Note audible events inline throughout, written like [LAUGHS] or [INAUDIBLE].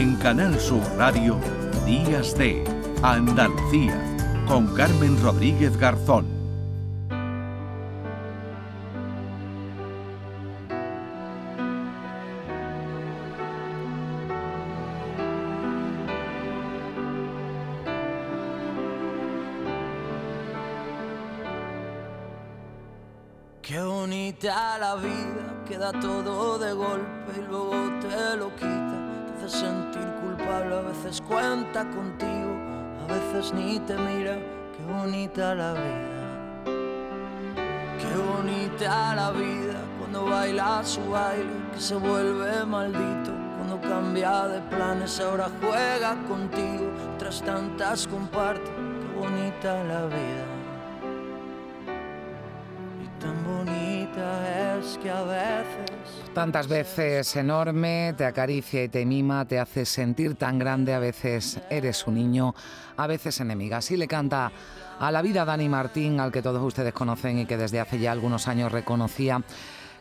En Canal Sur Radio, Días de Andalucía, con Carmen Rodríguez Garzón. Qué bonita la vida, queda todo de golpe y luego te lo quita. Sentir culpable, a veces cuenta contigo, a veces ni te mira. Qué bonita la vida. Qué bonita la vida cuando baila su baile, que se vuelve maldito. Cuando cambia de planes, ahora juega contigo. Tras tantas comparte, qué bonita la vida. Tantas veces enorme, te acaricia y te mima, te hace sentir tan grande, a veces eres un niño, a veces enemiga. Así le canta a la vida Dani Martín, al que todos ustedes conocen y que desde hace ya algunos años reconocía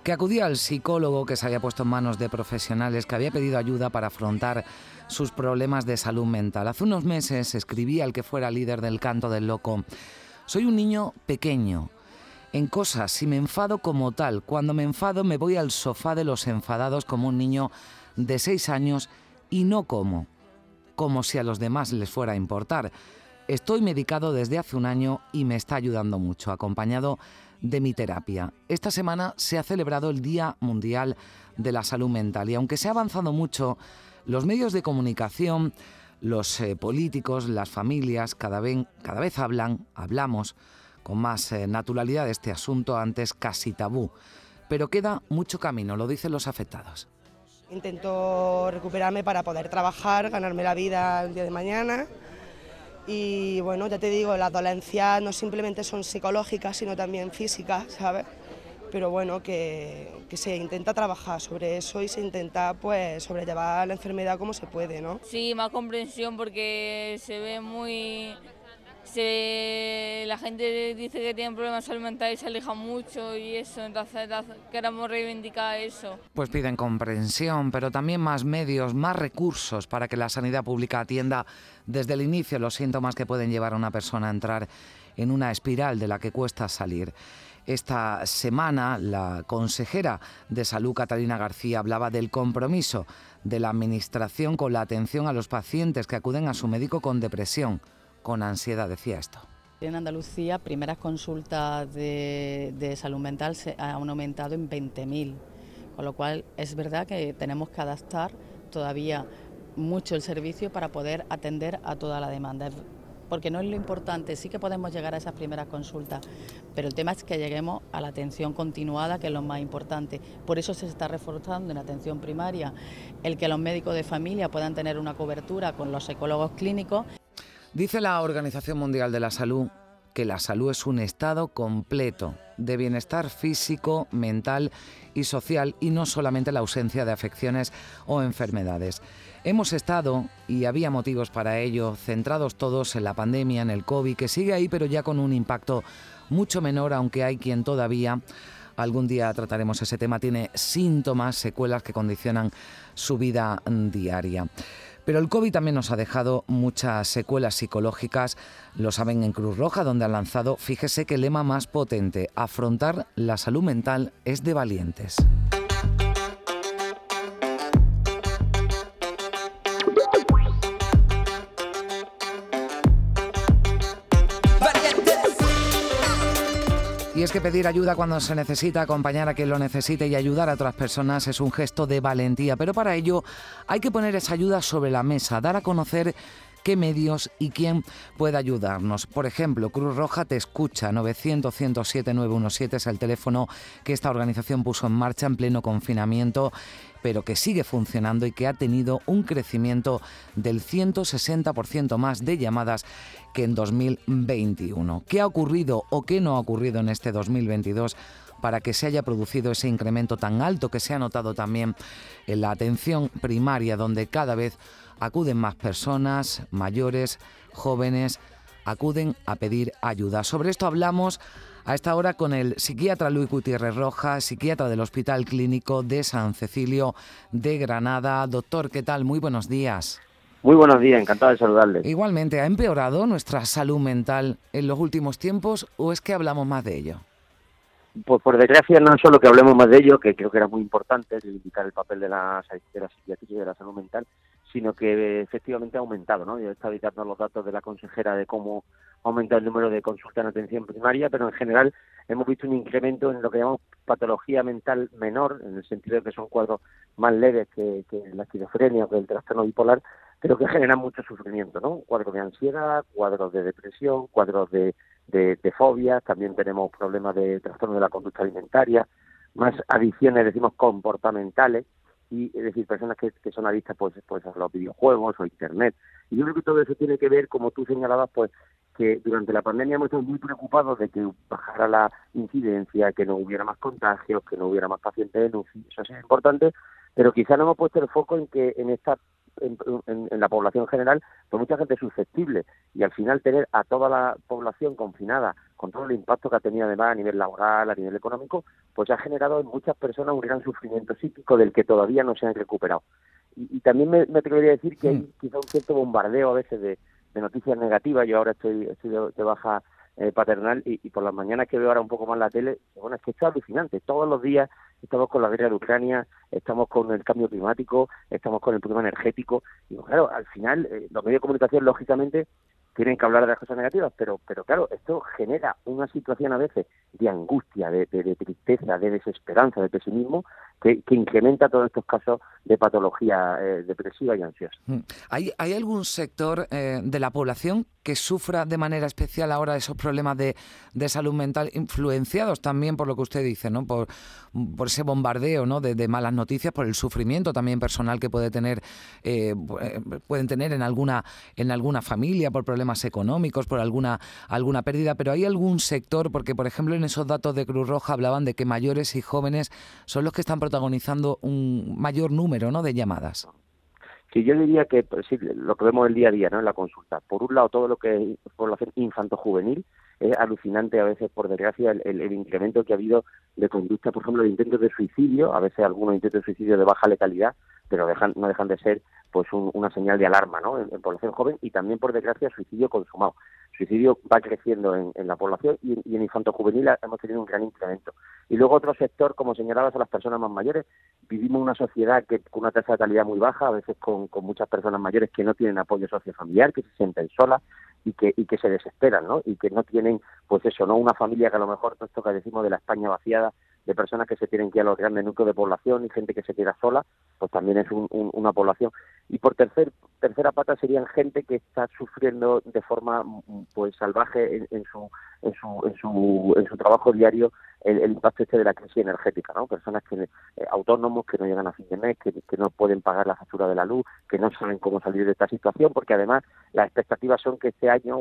que acudía al psicólogo que se había puesto en manos de profesionales, que había pedido ayuda para afrontar sus problemas de salud mental. Hace unos meses escribía al que fuera líder del canto del loco, soy un niño pequeño, en cosas, si me enfado como tal, cuando me enfado me voy al sofá de los enfadados como un niño de seis años y no como, como si a los demás les fuera a importar. Estoy medicado desde hace un año y me está ayudando mucho, acompañado de mi terapia. Esta semana se ha celebrado el Día Mundial de la Salud Mental y aunque se ha avanzado mucho, los medios de comunicación, los eh, políticos, las familias, cada vez, cada vez hablan, hablamos con más eh, naturalidad de este asunto antes casi tabú. Pero queda mucho camino, lo dicen los afectados. Intento recuperarme para poder trabajar, ganarme la vida el día de mañana. Y bueno, ya te digo, las dolencias no simplemente son psicológicas, sino también físicas, ¿sabes? Pero bueno, que, que, se intenta trabajar sobre eso y se intenta pues sobrellevar la enfermedad como se puede, ¿no? Sí, más comprensión porque se ve muy se, la gente dice que tienen problemas y se aleja mucho y eso, entonces queremos reivindicar eso. Pues piden comprensión, pero también más medios, más recursos para que la sanidad pública atienda desde el inicio los síntomas que pueden llevar a una persona a entrar en una espiral de la que cuesta salir. Esta semana la consejera de salud, Catalina García, hablaba del compromiso de la Administración con la atención a los pacientes que acuden a su médico con depresión con ansiedad, decía esto. En Andalucía, primeras consultas de, salud mental se han aumentado en 20.000, con lo cual es verdad que tenemos que adaptar todavía mucho el servicio para poder atender a toda la demanda. Porque no es lo importante, sí que podemos llegar a esas primeras consultas, pero el tema es que lleguemos a la atención continuada, que es lo más importante. Por eso se está reforzando en atención primaria el que los médicos de familia puedan tener una cobertura con los psicólogos clínicos Dice la Organización Mundial de la Salud que la salud es un estado completo de bienestar físico, mental y social y no solamente la ausencia de afecciones o enfermedades. Hemos estado, y había motivos para ello, centrados todos en la pandemia, en el COVID, que sigue ahí pero ya con un impacto mucho menor, aunque hay quien todavía, algún día trataremos ese tema, tiene síntomas, secuelas que condicionan su vida diaria. Pero el COVID también nos ha dejado muchas secuelas psicológicas, lo saben en Cruz Roja, donde han lanzado, fíjese que el lema más potente, afrontar la salud mental es de valientes. Y es que pedir ayuda cuando se necesita, acompañar a quien lo necesite y ayudar a otras personas es un gesto de valentía, pero para ello hay que poner esa ayuda sobre la mesa, dar a conocer qué medios y quién puede ayudarnos. Por ejemplo, Cruz Roja te escucha, 900-107-917 es el teléfono que esta organización puso en marcha en pleno confinamiento pero que sigue funcionando y que ha tenido un crecimiento del 160% más de llamadas que en 2021. ¿Qué ha ocurrido o qué no ha ocurrido en este 2022? para que se haya producido ese incremento tan alto que se ha notado también en la atención primaria, donde cada vez acuden más personas, mayores, jóvenes, acuden a pedir ayuda. Sobre esto hablamos a esta hora con el psiquiatra Luis Gutiérrez Rojas, psiquiatra del Hospital Clínico de San Cecilio de Granada. Doctor, ¿qué tal? Muy buenos días. Muy buenos días, encantado de saludarle. Igualmente, ¿ha empeorado nuestra salud mental en los últimos tiempos o es que hablamos más de ello? Pues por desgracia no solo que hablemos más de ello, que creo que era muy importante indicar el papel de la, de la psiquiatría y de la salud mental, sino que efectivamente ha aumentado. ¿no? Yo estaba editando los datos de la consejera de cómo ha aumentado el número de consultas en atención primaria, pero en general hemos visto un incremento en lo que llamamos patología mental menor, en el sentido de que son cuadros más leves que, la esquizofrenia o que el trastorno bipolar, pero que generan mucho sufrimiento, ¿no? Cuadros de ansiedad, cuadros de depresión, cuadros de, de, de fobias, también tenemos problemas de trastorno de la conducta alimentaria, más adicciones, decimos, comportamentales, y es decir, personas que, que son adictas pues, pues a los videojuegos o internet. Y yo creo que todo eso tiene que ver, como tú señalabas, pues que durante la pandemia hemos estado muy preocupados de que bajara la incidencia, que no hubiera más contagios, que no hubiera más pacientes en UCI, eso es importante, pero quizá no hemos puesto el foco en que en esta en, en, la población general, pues mucha gente susceptible y al final tener a toda la población confinada con todo el impacto que ha tenido además a nivel laboral, a nivel económico, pues ha generado en muchas personas un gran sufrimiento psíquico del que todavía no se han recuperado. Y, también me, me, atrevería a decir que hay quizá un cierto bombardeo a veces de, noticias negativas. Yo ahora estoy, estoy de, baja eh, paternal y, por las mañanas que veo ahora un poco más la tele, bueno, es que es alucinante. Todos los días estamos con la guerra de Ucrania, estamos con el cambio climático, estamos con el problema energético. Y claro, al final, eh, los medios de comunicación, lógicamente, tienen que hablar de las cosas negativas, pero, pero claro, esto genera una situación a veces de angustia, de, tristeza, de desesperanza, de pesimismo, que, incrementa todos estos casos de patología eh, depresiva y ansiosa. Mm. ¿Hay, ¿Hay algún sector eh, de la población que sufra de manera especial ahora esos problemas de, salud mental, influenciados también por lo que usted dice, ¿no? por, por ese bombardeo ¿no? de, malas noticias, por el sufrimiento también personal que puede tener, eh, pueden tener en alguna, en alguna familia, por problemas económicos, por alguna, alguna pérdida, pero hay algún sector, porque por ejemplo en esos datos de Cruz Roja hablaban de que mayores y jóvenes son los que están protagonizando un mayor número ¿no? de llamadas. Sí, yo diría que pues, sí, lo que vemos el día a día ¿no? en la consulta. Por un lado, todo lo que es población infanto-juvenil, es alucinante a veces, por desgracia, el, incremento que ha habido de conducta, por ejemplo, de intentos de suicidio, a veces algunos intentos de suicidio de baja letalidad, pero dejan, no dejan de ser pues una señal de alarma ¿no? En, población joven y también, por desgracia, suicidio consumado. Suicidio va creciendo en, la población y, en infanto juvenil hemos tenido un gran incremento. Y luego otro sector, como señalabas, a las personas más mayores. Vivimos una sociedad que con una tasa de calidad muy baja, a veces con, con muchas personas mayores que no tienen apoyo sociofamiliar, que se sienten solas, y que, y que se desesperan, ¿no? Y que no tienen, pues eso, ¿no? Una familia que a lo mejor, todo esto que decimos de la España vaciada, de personas que se tienen que ir a los grandes núcleos de población y gente que se queda sola, pues también es una población. Y por tercer, tercera pata serían gente que está sufriendo de forma pues salvaje en, su, en, su, en, su, en su trabajo diario el, impacto este de la crisis energética, ¿no? Personas que eh, autónomos que no llegan a fin de mes, que, no pueden pagar la factura de la luz, que no saben cómo salir de esta situación, porque además las expectativas son que este año,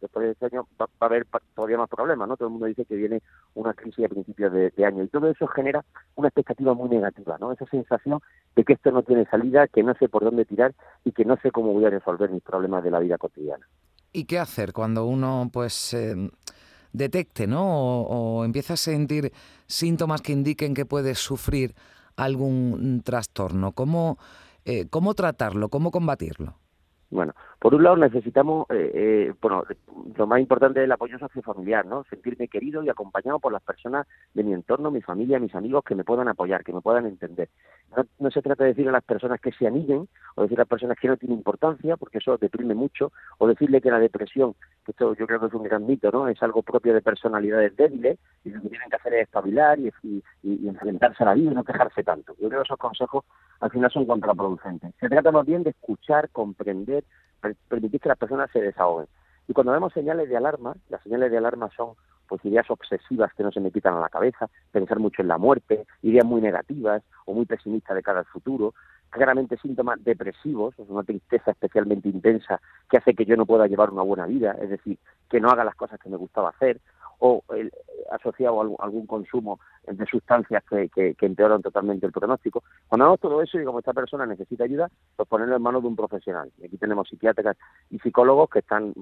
después de este año, va, a haber todavía más problemas, ¿no? Todo el mundo dice que viene una crisis a principios de, año y todo eso genera una expectativa muy negativa, ¿no? Esa sensación de que esto no tiene salida, que no sé por dónde tirar y que no sé cómo voy a resolver mis problemas de la vida cotidiana. ¿Y qué hacer cuando uno, pues, eh, detecte, ¿no? O, empieza a sentir síntomas que indiquen que puede sufrir algún trastorno. ¿Cómo, eh, cómo tratarlo? ¿Cómo combatirlo? Bueno, por un lado necesitamos, eh, eh, bueno, lo más importante es el apoyo sociofamiliar, ¿no? Sentirme querido y acompañado por las personas de mi entorno, mi familia, mis amigos que me puedan apoyar, que me puedan entender. No, se trata de decir a las personas que se anillen o decir a las personas que no tienen importancia, porque eso deprime mucho, o decirle que la depresión, que esto yo creo que es un gran mito, ¿no? Es algo propio de personalidades débiles y lo que tienen que hacer es espabilar y, y enfrentarse a la vida y no quejarse tanto. Yo creo que esos consejos al final son contraproducentes. Se trata más bien de escuchar, comprender, permitir que las personas se desahoguen. Y cuando vemos señales de alarma, las señales de alarma son pues ideas obsesivas que no se me quitan a la cabeza, pensar mucho en la muerte, ideas muy negativas o muy pesimistas de cara al futuro, claramente síntomas depresivos, una tristeza especialmente intensa que hace que yo no pueda llevar una buena vida, es decir, que no haga las cosas que me gustaba hacer, o asociado a algún consumo de sustancias que, empeoran totalmente el pronóstico. Cuando vemos todo eso y como esta persona necesita ayuda, pues ponerlo en manos de un profesional. Y aquí tenemos psiquiatras y psicólogos que están,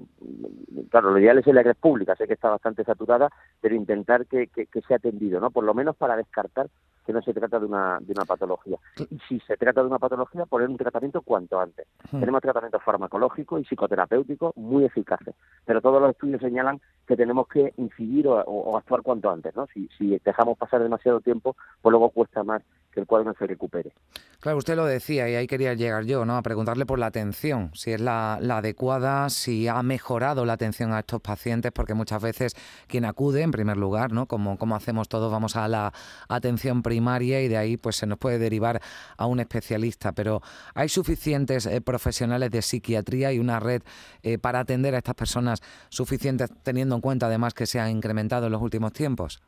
claro, lo ideal es la red pública, sé que está bastante saturada, pero intentar que, que, que sea atendido, ¿no? Por lo menos para descartar que no se trata de una, de una patología. Y si se trata de una patología, poner un tratamiento cuanto antes. Tenemos tratamientos farmacológicos y psicoterapéuticos muy eficaces, pero todos los estudios señalan que tenemos que incidir o, actuar cuanto antes. ¿no? Si, si dejamos pasar demasiado tiempo, pues luego cuesta más que el cuadro se recupere. Claro, usted lo decía y ahí quería llegar yo, ¿no? A preguntarle por la atención, si es la, adecuada, si ha mejorado la atención a estos pacientes, porque muchas veces quien acude, en primer lugar, ¿no? Como, como hacemos todos, vamos a la atención primaria y de ahí pues se nos puede derivar a un especialista, pero ¿hay suficientes eh, profesionales de psiquiatría y una red eh, para atender a estas personas suficientes, teniendo en cuenta además que se han incrementado en los últimos tiempos?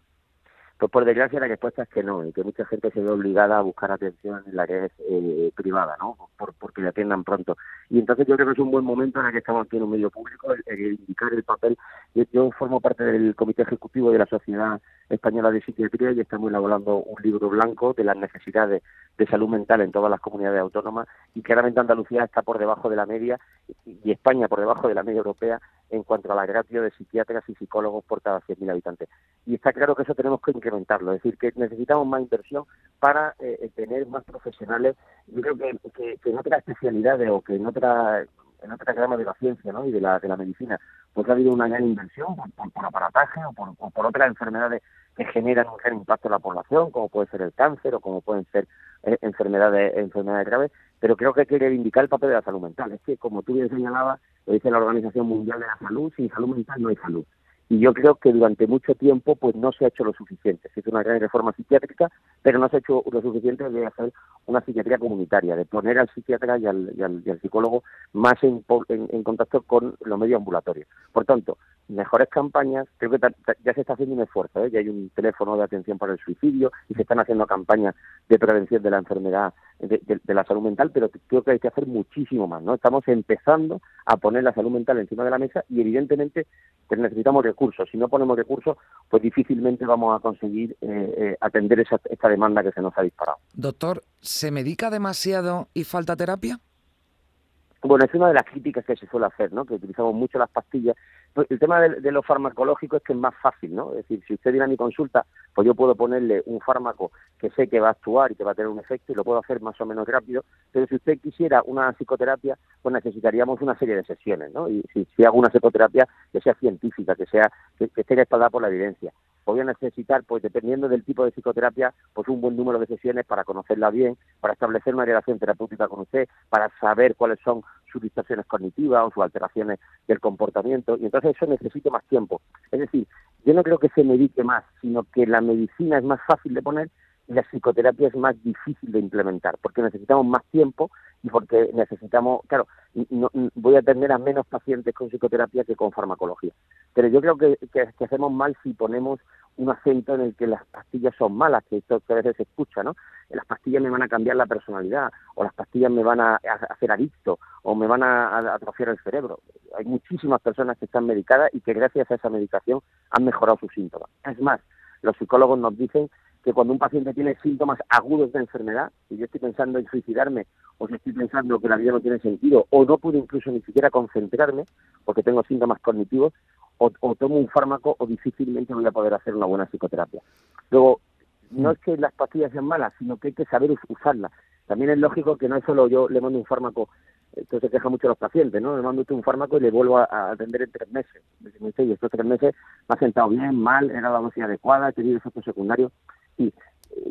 Pues por desgracia la respuesta es que no, y que mucha gente se ve obligada a buscar atención en la red eh, privada, ¿no? Por, porque le atiendan pronto. Y entonces yo creo que es un buen momento en el que estamos aquí en un medio público, el, indicar el papel. Yo, yo, formo parte del comité ejecutivo de la Sociedad Española de Psiquiatría y estamos elaborando un libro blanco de las necesidades de salud mental en todas las comunidades autónomas y claramente Andalucía está por debajo de la media y España por debajo de la media europea en cuanto a la ratio de psiquiatras y psicólogos por cada 100.000 habitantes. Y está claro que eso tenemos que incrementarlo, es decir, que necesitamos más inversión para eh, eh, tener más profesionales. Yo creo que, en otras especialidades o que en otra en otra rama de la ciencia ¿no? y de la, de la medicina, pues ha habido una gran inversión por, por, aparataje o por, por, otras enfermedades que generan un gran impacto en la población, como puede ser el cáncer o como pueden ser eh, enfermedades, enfermedades graves, pero creo que hay que reivindicar el papel de la salud mental. Es que, como tú bien señalabas, lo dice la Organización Mundial de la Salud, sin salud mental no hay salud. Y yo creo que durante mucho tiempo pues no se ha hecho lo suficiente. Se hizo una gran reforma psiquiátrica, pero no se ha hecho lo suficiente de hacer una psiquiatría comunitaria, de poner al psiquiatra y al, psicólogo más en, en, contacto con los medios ambulatorios. Por tanto, mejores campañas, creo que ya se está haciendo un esfuerzo, ¿eh? ya hay un teléfono de atención para el suicidio y se están haciendo campañas de prevención de la enfermedad de, la salud mental, pero creo que hay que hacer muchísimo más, ¿no? Estamos empezando a poner la salud mental encima de la mesa y evidentemente necesitamos recursos. Si no ponemos recursos, pues difícilmente vamos a conseguir eh, eh, atender esa, esta demanda que se nos ha disparado. Doctor, ¿se medica demasiado y falta terapia? Bueno, es una de las críticas que se suele hacer, ¿no? Que utilizamos mucho las pastillas. Pues el tema de, lo farmacológico es que es más fácil, ¿no? Es decir, si usted viene a mi consulta, pues yo puedo ponerle un fármaco que sé que va a actuar y que va a tener un efecto y lo puedo hacer más o menos rápido. Pero si usted quisiera una psicoterapia, pues necesitaríamos una serie de sesiones, ¿no? Y si, hago una psicoterapia que sea científica, que sea que esté respaldada por la evidencia voy a necesitar, pues dependiendo del tipo de psicoterapia, pues un buen número de sesiones para conocerla bien, para establecer una relación terapéutica con usted, para saber cuáles son sus distorsiones cognitivas o sus alteraciones del comportamiento, y entonces eso necesita más tiempo. Es decir, yo no creo que se medique más, sino que la medicina es más fácil de poner y la psicoterapia es más difícil de implementar, porque necesitamos más tiempo y porque necesitamos, claro, no, voy a atender a menos pacientes con psicoterapia que con farmacología. Pero yo creo que, que, hacemos mal si ponemos un acento en el que las pastillas son malas, que esto a veces se escucha, ¿no? Las pastillas me van a cambiar la personalidad, o las pastillas me van a, hacer adicto, o me van a, atrofiar el cerebro. Hay muchísimas personas que están medicadas y que gracias a esa medicación han mejorado sus síntomas. Es más, los psicólogos nos dicen que cuando un paciente tiene síntomas agudos de enfermedad, y yo estoy pensando en suicidarme, o si estoy pensando que la vida no tiene sentido, o no puedo incluso ni siquiera concentrarme porque tengo síntomas cognitivos, o, tomo un fármaco o difícilmente voy a poder hacer una buena psicoterapia. Luego, no es que las pastillas sean malas, sino que hay que saber usarlas. También es lógico que no es solo yo le mando un fármaco, entonces se quejan mucho los pacientes, ¿no? Le mando un fármaco y le vuelvo a, atender en tres meses. Y estos tres meses me ha sentado bien, mal, era la dosis adecuada, he tenido efectos secundarios. Y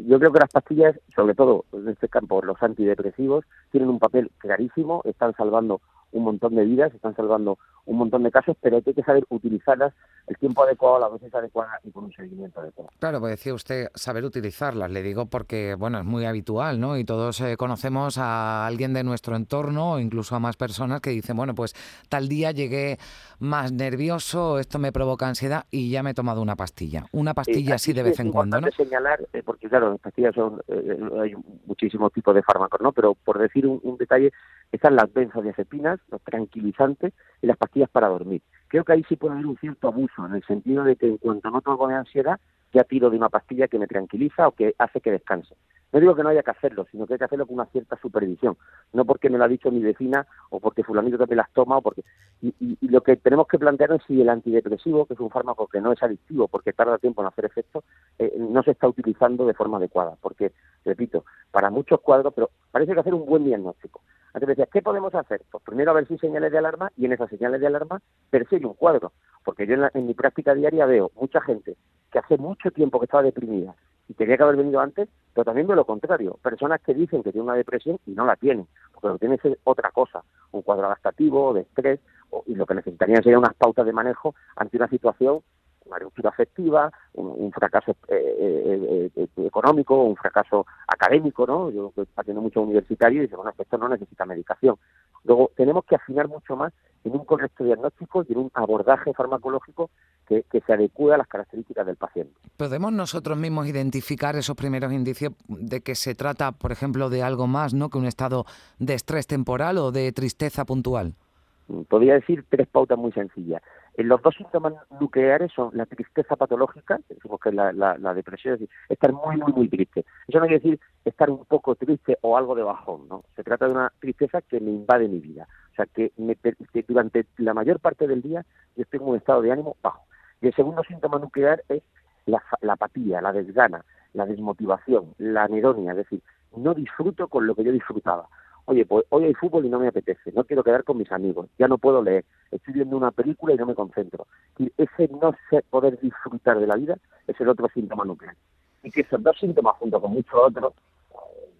yo creo que las pastillas, sobre todo en este campo los antidepresivos, tienen un papel clarísimo, están salvando un montón de vidas, están salvando un montón de casos, pero hay que saber utilizarlas el tiempo adecuado, la dosis adecuada y con un seguimiento adecuado. Claro, pues decía usted saber utilizarlas, le digo porque, bueno, es muy habitual, ¿no? Y todos eh, conocemos a alguien de nuestro entorno o incluso a más personas que dicen, bueno, pues tal día llegué más nervioso, esto me provoca ansiedad y ya me he tomado una pastilla. Una pastilla así de vez en cuando, ¿no? señalar, eh, porque claro, las pastillas son, eh, hay muchísimos tipos de fármacos, ¿no? Pero por decir un, un detalle, están las benzodiazepinas, los tranquilizantes y las pastillas para dormir. creo que ahí sí puede haber un cierto abuso, en el sentido de que en cuanto noto algo de ansiedad, ya tiro de una pastilla que me tranquiliza o que hace que descanse. No digo que no haya que hacerlo, sino que hay que hacerlo con una cierta supervisión, no porque me lo ha dicho mi vecina o porque fulanito me las toma o porque y, lo que tenemos que plantear es si el antidepresivo, que es un fármaco que no es adictivo porque tarda tiempo en hacer efecto, eh, no se está utilizando de forma adecuada, porque repito, para muchos cuadros, pero parece que hacer un buen diagnóstico. Antes decías, ¿qué podemos hacer? Pues primero a ver si señales de alarma y en esas señales de alarma persigue un cuadro, porque yo en, en mi práctica diaria veo mucha gente que hace mucho tiempo que estaba deprimida y tenía que haber venido antes, pero también de lo contrario, personas que dicen que tienen una depresión y no la tienen, porque lo tienen es otra cosa, un cuadro adaptativo, de estrés, y lo que necesitarían serían unas pautas de manejo ante una situación, una ruptura afectiva, un, fracaso eh, eh, eh, económico, un fracaso académico, ¿no? Yo que atiendo mucho universitario y dice, bueno, esto no necesita medicación. Luego, tenemos que afinar mucho más en un correcto diagnóstico y en un abordaje farmacológico que, se adecue a las características del paciente. ¿Podemos nosotros mismos identificar esos primeros indicios de que se trata, por ejemplo, de algo más ¿no? que un estado de estrés temporal o de tristeza puntual? Mm, podría decir tres pautas muy sencillas. En los dos síntomas nucleares son la tristeza patológica, decimos que es la, depresión, es decir, estar muy, muy, muy triste. Eso no quiere decir estar un poco triste o algo de bajón, ¿no? Se trata de una tristeza que me invade mi vida. O sea, que, me, que durante la mayor parte del día yo estoy en un estado de ánimo bajo. Y el segundo síntoma nuclear es la, apatía, la desgana, la desmotivación, la anedonia, es decir, no disfruto con lo que yo disfrutaba. Oye, pues hoy hay fútbol y no me apetece, no quiero quedar con mis amigos, ya no puedo leer, estoy viendo una película y no me concentro. Y ese no poder disfrutar de la vida es el otro síntoma nuclear. Y que esos dos síntomas, junto con muchos otros,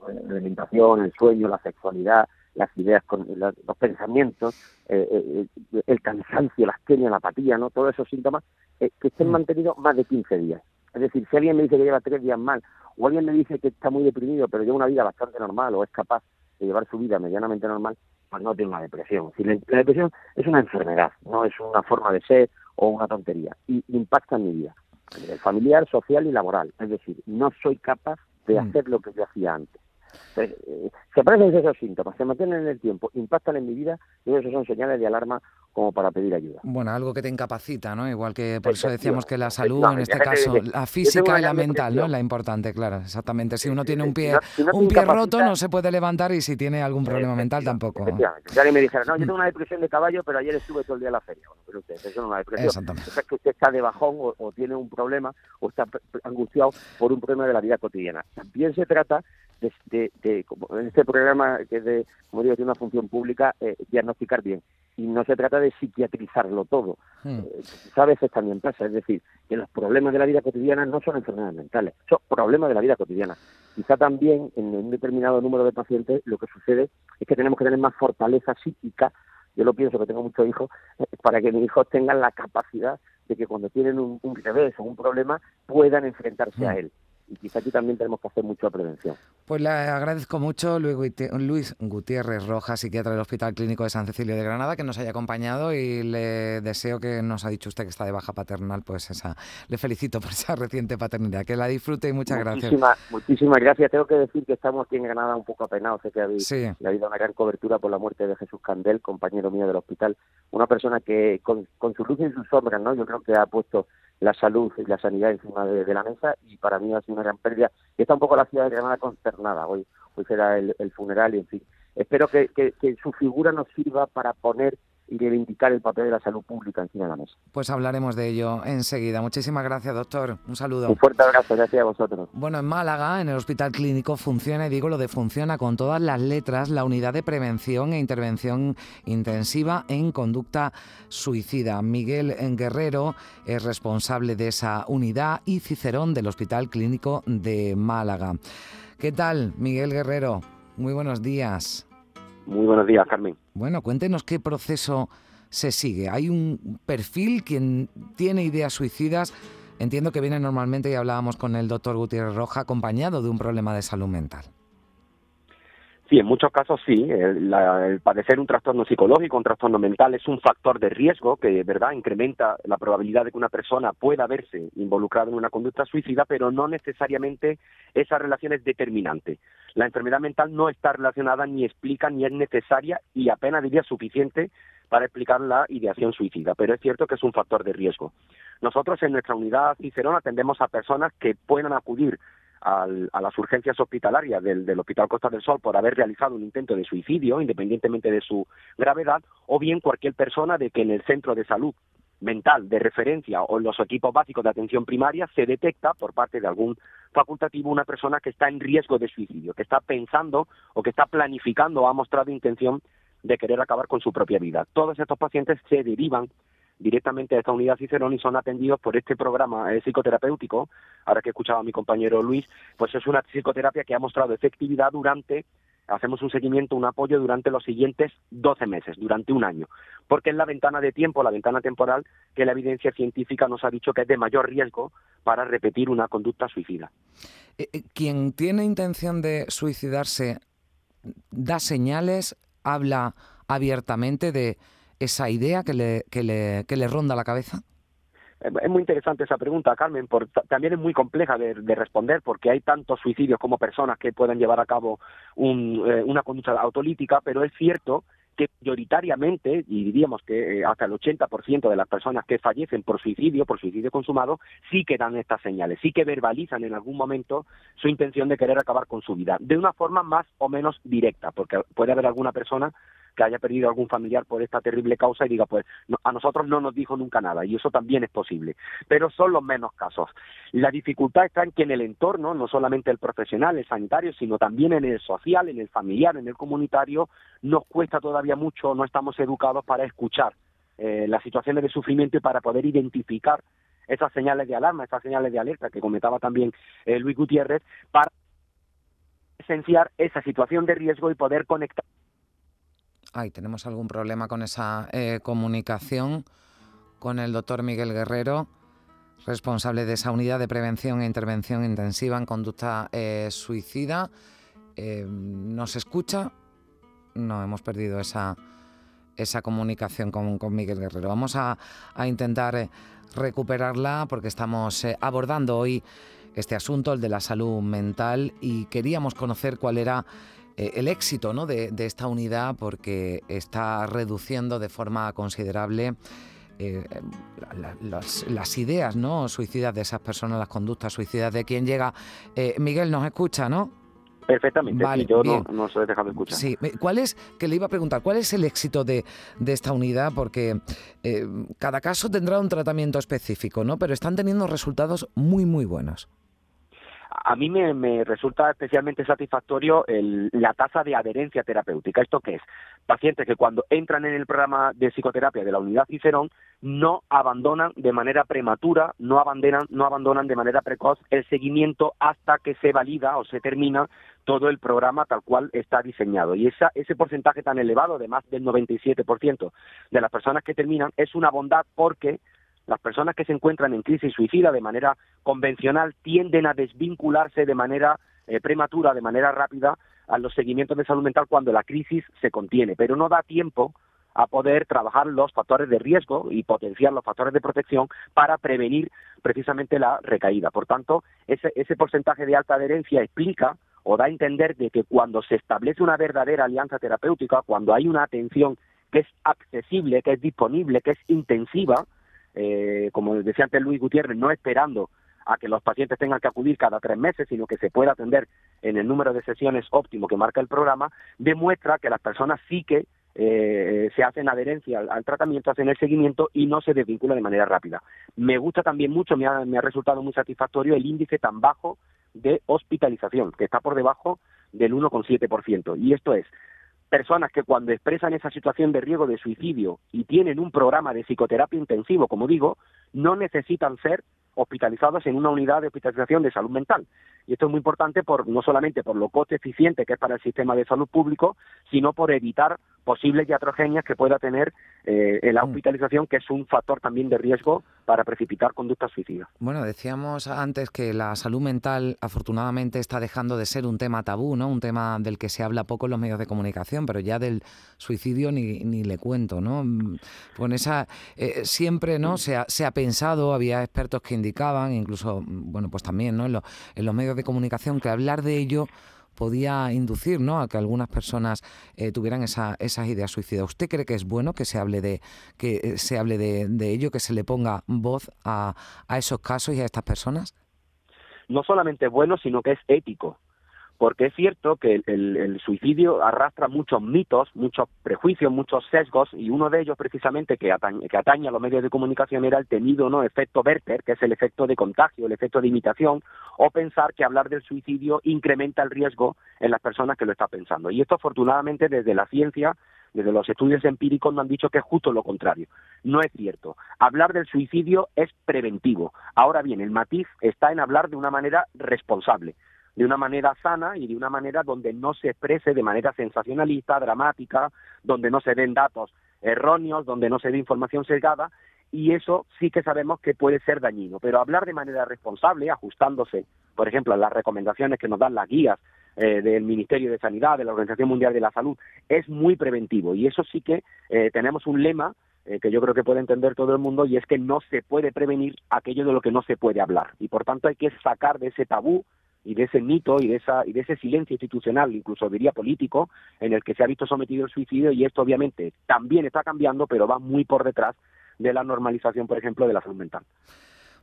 la alimentación, el sueño, la sexualidad, las ideas, con los pensamientos, eh, eh, el cansancio, la astenia, la apatía, ¿no? Todos esos síntomas eh, que estén mm. mantenidos más de 15 días. Es decir, si alguien me dice que lleva tres días mal, o alguien me dice que está muy deprimido, pero lleva una vida bastante normal, o es capaz de llevar su vida medianamente normal, pues no tiene una depresión. Si la, depresión es una enfermedad, no es una forma de ser o una tontería, y impacta en mi vida, familiar, social y laboral. Es decir, no soy capaz de mm. hacer lo que yo hacía antes. Eh, se aparecen esos síntomas, se mantienen en el tiempo, impactan en mi vida y esos son señales de alarma como para pedir ayuda. Bueno, algo que te incapacita, ¿no? Igual que por eso decíamos que la salud, en este caso, la física y la mental, ¿no? Es la importante, claro, exactamente. Si uno tiene un pie, un pie roto, no se puede levantar y si tiene algún problema mental tampoco. Si alguien me dijera, no, yo [CLEARS THROAT] tengo una depresión de caballo, pero ayer estuve todo el día en la feria. Bueno, pero usted, eso no es una depresión. Exactamente. Que usted está de bajón o, o tiene un problema o está angustiado por un problema de la vida cotidiana. También se trata de, de, como en este programa que es de, como digo, tiene una función pública, eh, diagnosticar bien. Y no se trata de psiquiatrizarlo todo. Hmm. Eh, a veces también pasa, es decir, que los problemas de la vida cotidiana no son enfermedades mentales, son problemas de la vida cotidiana. Quizá también en un determinado número de pacientes lo que sucede es que tenemos que tener más fortaleza psíquica, yo lo pienso que tengo muchos hijos, [LAUGHS] para que mis hijos tengan la capacidad de que cuando tienen un, un revés o un problema puedan enfrentarse a hmm. él y quizá aquí también tenemos que hacer mucha prevención. Pues le agradezco mucho Luis Gutiérrez Rojas, psiquiatra del Hospital Clínico de San Cecilio de Granada, que nos haya acompañado y le deseo que nos ha dicho usted que está de baja paternal, pues esa, le felicito por esa reciente paternidad, que la disfrute y muchas gracias. Muchísimas gracias. Tengo que decir que estamos aquí en Granada un poco apenados, sé que habéis, ha habido una gran cobertura por la muerte de Jesús Candel, compañero mío del hospital, una persona que con, con su luz y sus sombras, ¿no? yo creo que ha puesto la salud y la sanidad encima de, la mesa y para mí ha sido una gran pérdida. Y está un poco la ciudad de Granada consternada. Hoy, hoy será el, funeral y en fin. Espero que, que su figura nos sirva para poner y reivindicar el papel de la salud pública encima de la mesa. Pues hablaremos de ello enseguida. Muchísimas gracias, doctor. Un saludo. Un fuerte abrazo, gracias a vosotros. Bueno, en Málaga, en el Hospital Clínico, funciona, y digo lo de funciona con todas las letras, la unidad de prevención e intervención intensiva en conducta suicida. Miguel Guerrero es responsable de esa unidad y Cicerón del Hospital Clínico de Málaga. ¿Qué tal, Miguel Guerrero? Muy buenos días. Muy buenos días, Carmen. Bueno, cuéntenos qué proceso se sigue. Hay un perfil quien tiene ideas suicidas. Entiendo que viene normalmente, y hablábamos con el doctor Gutiérrez Roja, acompañado de un problema de salud mental. Sí, en muchos casos sí. El, padecer un trastorno psicológico, un trastorno mental, es un factor de riesgo que, verdad, incrementa la probabilidad de que una persona pueda verse involucrada en una conducta suicida, pero no necesariamente esa relación es determinante. La enfermedad mental no está relacionada ni explica ni es necesaria y apenas diría suficiente para explicar la ideación suicida, pero es cierto que es un factor de riesgo. Nosotros en nuestra unidad Cicerón atendemos a personas que puedan acudir a las urgencias hospitalarias del, del, Hospital Costa del Sol por haber realizado un intento de suicidio, independientemente de su gravedad, o bien cualquier persona de que en el centro de salud mental de referencia o en los equipos básicos de atención primaria se detecta por parte de algún facultativo una persona que está en riesgo de suicidio, que está pensando o que está planificando o ha mostrado intención de querer acabar con su propia vida. Todos estos pacientes se derivan directamente a esta unidad Cicerón y son atendidos por este programa eh, psicoterapéutico. Ahora que escuchaba a mi compañero Luis, pues es una psicoterapia que ha mostrado efectividad durante hacemos un seguimiento, un apoyo durante los siguientes 12 meses, durante un año, porque es la ventana de tiempo, la ventana temporal que la evidencia científica nos ha dicho que es de mayor riesgo para repetir una conducta suicida. Eh, eh, quien tiene intención de suicidarse da señales, habla abiertamente de esa idea que le, que le, que le ronda la cabeza? Es muy interesante esa pregunta, Carmen, por, también es muy compleja de, responder porque hay tantos suicidios como personas que pueden llevar a cabo eh, una conducta autolítica, pero es cierto que mayoritariamente, y diríamos que eh, hasta el 80% de las personas que fallecen por suicidio, por suicidio consumado, sí que dan estas señales, sí que verbalizan en algún momento su intención de querer acabar con su vida, de una forma más o menos directa, porque puede haber alguna persona que haya perdido algún familiar por esta terrible causa y diga, pues a nosotros no nos dijo nunca nada, y eso también es posible, pero son los menos casos. La dificultad está en que en el entorno, no solamente el profesional, el sanitario, sino también en el social, en el familiar, en el comunitario, nos cuesta todavía mucho, no estamos educados para escuchar eh, las situaciones de sufrimiento y para poder identificar esas señales de alarma, esas señales de alerta que comentaba también eh, Luis Gutiérrez, para esenciar esa situación de riesgo y poder conectar Ay, tenemos algún problema con esa eh, comunicación con el doctor Miguel Guerrero, responsable de esa unidad de prevención e intervención intensiva en conducta eh, suicida. Eh, ¿Nos escucha? No, hemos perdido esa, esa comunicación con, Miguel Guerrero. Vamos a, a intentar recuperarla porque estamos abordando hoy este asunto, el de la salud mental, y queríamos conocer cuál era eh, el éxito ¿no? de, esta unidad porque está reduciendo de forma considerable eh, las, ideas ¿no? suicidas de esas personas, las conductas suicidas de quien llega. Eh, Miguel, nos escucha, ¿no? Perfectamente, vale, yo no, no os he dejado escuchar. Sí, ¿cuál es, que le iba a preguntar, cuál es el éxito de, de esta unidad? Porque cada caso tendrá un tratamiento específico, ¿no? Pero están teniendo resultados muy, muy buenos a mí me, resulta especialmente satisfactorio la tasa de adherencia terapéutica. ¿Esto qué es? Pacientes que cuando entran en el programa de psicoterapia de la unidad Cicerón no abandonan de manera prematura, no abandonan, no abandonan de manera precoz el seguimiento hasta que se valida o se termina todo el programa tal cual está diseñado. Y esa, ese porcentaje tan elevado de más del 97% de las personas que terminan es una bondad porque las personas que se encuentran en crisis suicida de manera convencional tienden a desvincularse de manera eh, prematura, de manera rápida, a los seguimientos de salud mental cuando la crisis se contiene, pero no da tiempo a poder trabajar los factores de riesgo y potenciar los factores de protección para prevenir precisamente la recaída. Por tanto, ese, ese porcentaje de alta adherencia explica o da a entender de que cuando se establece una verdadera alianza terapéutica, cuando hay una atención que es accesible, que es disponible, que es intensiva, eh, como decía antes Luis Gutiérrez, no esperando a que los pacientes tengan que acudir cada tres meses, sino que se pueda atender en el número de sesiones óptimo que marca el programa, demuestra que las personas sí que eh, se hacen adherencia al, tratamiento, hacen el seguimiento y no se desvincula de manera rápida. Me gusta también mucho, me ha, me ha resultado muy satisfactorio el índice tan bajo de hospitalización, que está por debajo del 1,7%. Y esto es, personas que cuando expresan esa situación de riesgo de suicidio y tienen un programa de psicoterapia intensivo, como digo, no necesitan ser hospitalizados en una unidad de hospitalización de salud mental. Y esto es muy importante por no solamente por lo coste eficiente que es para el sistema de salud público, sino por evitar posibles iatrogenias que pueda tener eh, la mm. hospitalización, que es un factor también de riesgo para precipitar conductas suicidas. Bueno, decíamos antes que la salud mental afortunadamente está dejando de ser un tema tabú, ¿no? Un tema del que se habla poco en los medios de comunicación, pero ya del suicidio ni, ni le cuento, ¿no? Con esa eh, siempre, ¿no? Se ha, se ha pensado, había expertos que indicaban, incluso, bueno, pues también, ¿no? En, en los medios de comunicación que hablar de ello podía inducir ¿no? a que algunas personas eh, tuvieran esa, esas ideas suicidas. ¿Usted cree que es bueno que se hable de, que eh, se hable de, de ello, que se le ponga voz a, a esos casos y a estas personas? No solamente es bueno, sino que es ético porque es cierto que el, suicidio arrastra muchos mitos, muchos prejuicios, muchos sesgos, y uno de ellos precisamente que atañe, a los medios de comunicación era el temido ¿no? efecto Werther, que es el efecto de contagio, el efecto de imitación, o pensar que hablar del suicidio incrementa el riesgo en las personas que lo están pensando. Y esto afortunadamente desde la ciencia desde los estudios empíricos nos han dicho que es justo lo contrario. No es cierto. Hablar del suicidio es preventivo. Ahora bien, el matiz está en hablar de una manera responsable de una manera sana y de una manera donde no se exprese de manera sensacionalista, dramática, donde no se den datos erróneos, donde no se dé información sesgada, y eso sí que sabemos que puede ser dañino. Pero hablar de manera responsable, ajustándose, por ejemplo, a las recomendaciones que nos dan las guías eh, del Ministerio de Sanidad, de la Organización Mundial de la Salud, es muy preventivo. Y eso sí que eh, tenemos un lema eh, que yo creo que puede entender todo el mundo, y es que no se puede prevenir aquello de lo que no se puede hablar. Y por tanto hay que sacar de ese tabú y de ese mito y de, esa, y de ese silencio institucional, incluso diría político, en el que se ha visto sometido el suicidio y esto obviamente también está cambiando, pero va muy por detrás de la normalización, por ejemplo, de la salud mental.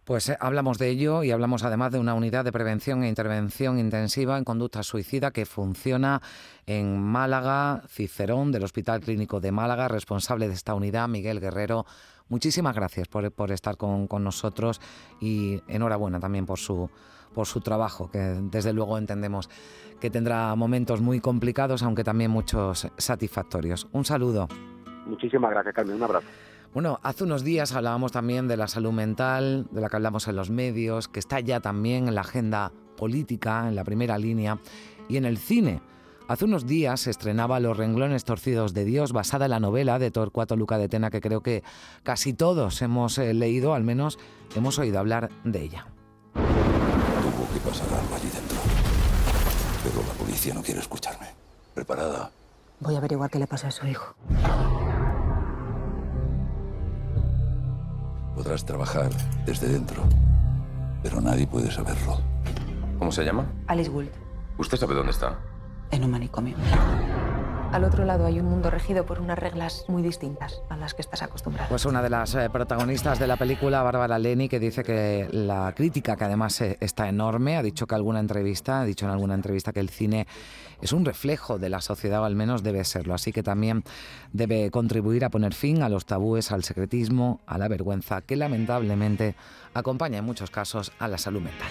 Pues eh, hablamos de ello y hablamos además de una unidad de prevención e intervención intensiva en conducta suicida que funciona en Málaga, Cicerón, del Hospital Clínico de Málaga, responsable de esta unidad, Miguel Guerrero. Muchísimas gracias por, por estar con, con nosotros y enhorabuena también por su por su trabajo, que desde luego entendemos que tendrá momentos muy complicados, aunque también muchos satisfactorios. Un saludo. Muchísimas gracias, Carmen. Un abrazo. Bueno, hace unos días hablábamos también de la salud mental, de la que hablamos en los medios, que está ya también en la agenda política, en la primera línea, y en el cine. Hace unos días se estrenaba Los renglones torcidos de Dios, basada en la novela de Torcuato Luca de Tena, que creo que casi todos hemos eh, leído, al menos hemos oído hablar de ella. Tuvo que pasar algo allí dentro. Pero la policía no quiere escucharme. ¿Preparada? Voy a averiguar qué le pasa a su hijo. Podrás trabajar desde dentro, pero nadie puede saberlo. ¿Cómo se llama? Alice Gould. ¿Usted sabe dónde está? En un manicomio. Al otro lado hay un mundo regido por unas reglas muy distintas a las que estás acostumbrado. Pues una de las eh, protagonistas de la película, Bárbara Leni, que dice que la crítica, que además eh, está enorme, ha dicho que alguna entrevista, ha dicho en alguna entrevista que el cine es un reflejo de la sociedad, o al menos debe serlo. Así que también debe contribuir a poner fin a los tabúes, al secretismo, a la vergüenza, que lamentablemente acompaña en muchos casos a la salud mental.